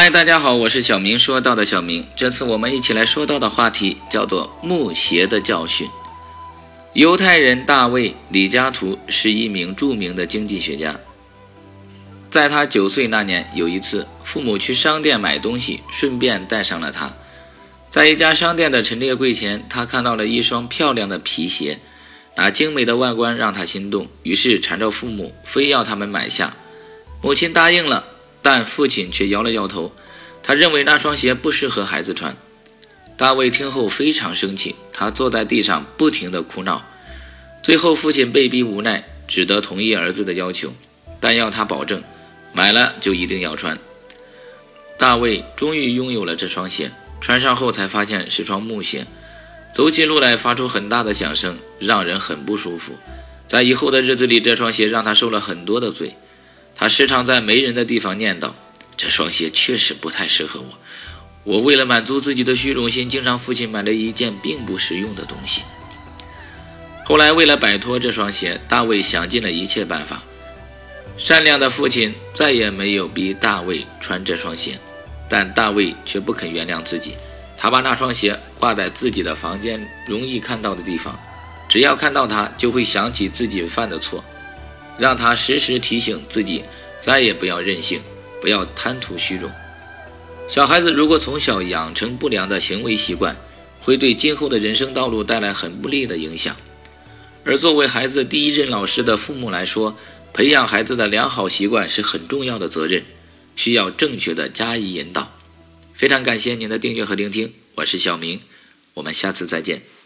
嗨，大家好，我是小明。说到的小明，这次我们一起来说到的话题叫做木鞋的教训。犹太人大卫·李嘉图是一名著名的经济学家。在他九岁那年，有一次，父母去商店买东西，顺便带上了他。在一家商店的陈列柜前，他看到了一双漂亮的皮鞋，那精美的外观让他心动，于是缠着父母，非要他们买下。母亲答应了。但父亲却摇了摇头，他认为那双鞋不适合孩子穿。大卫听后非常生气，他坐在地上不停地哭闹。最后，父亲被逼无奈，只得同意儿子的要求，但要他保证买了就一定要穿。大卫终于拥有了这双鞋，穿上后才发现是双木鞋，走起路来发出很大的响声，让人很不舒服。在以后的日子里，这双鞋让他受了很多的罪。他时常在没人的地方念叨：“这双鞋确实不太适合我。我为了满足自己的虚荣心，经常父亲买了一件并不实用的东西。”后来，为了摆脱这双鞋，大卫想尽了一切办法。善良的父亲再也没有逼大卫穿这双鞋，但大卫却不肯原谅自己。他把那双鞋挂在自己的房间容易看到的地方，只要看到它，就会想起自己犯的错。让他时时提醒自己，再也不要任性，不要贪图虚荣。小孩子如果从小养成不良的行为习惯，会对今后的人生道路带来很不利的影响。而作为孩子第一任老师的父母来说，培养孩子的良好习惯是很重要的责任，需要正确的加以引导。非常感谢您的订阅和聆听，我是小明，我们下次再见。